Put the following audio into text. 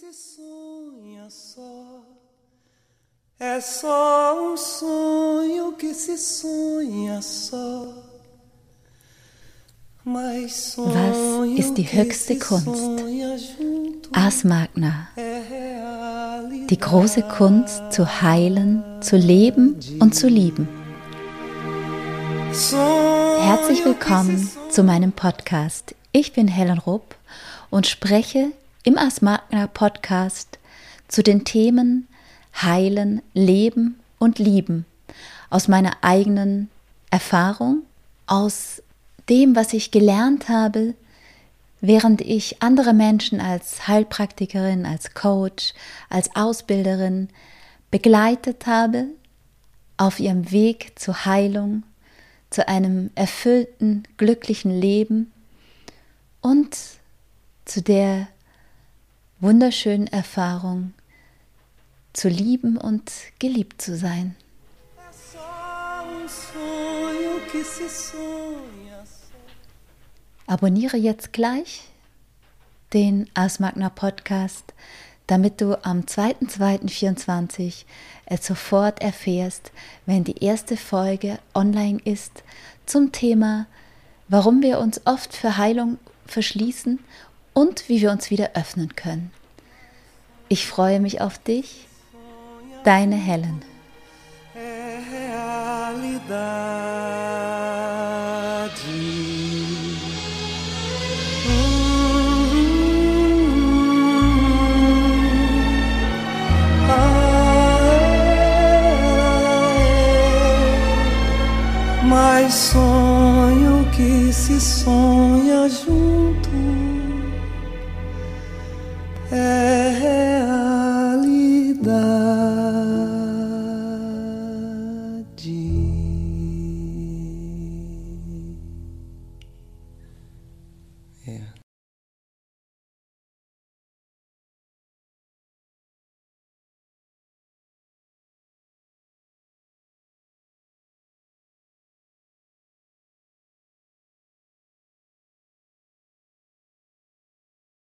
se sonha só. É só um sonho que se sonha só. Was ist die höchste Kunst? Ars Magna. Die große Kunst zu heilen, zu leben und zu lieben. Herzlich willkommen zu meinem Podcast. Ich bin Helen Rupp und spreche im Ars Magna Podcast zu den Themen Heilen, Leben und Lieben aus meiner eigenen Erfahrung, aus dem, was ich gelernt habe, während ich andere Menschen als Heilpraktikerin, als Coach, als Ausbilderin begleitet habe auf ihrem Weg zur Heilung, zu einem erfüllten, glücklichen Leben und zu der wunderschönen Erfahrung, zu lieben und geliebt zu sein. Abonniere jetzt gleich den Asmagna Podcast, damit du am 2.2.24 es sofort erfährst, wenn die erste Folge online ist zum Thema, warum wir uns oft für Heilung verschließen und wie wir uns wieder öffnen können. Ich freue mich auf dich, deine Helen. Mais sonho que se sonha Yeah.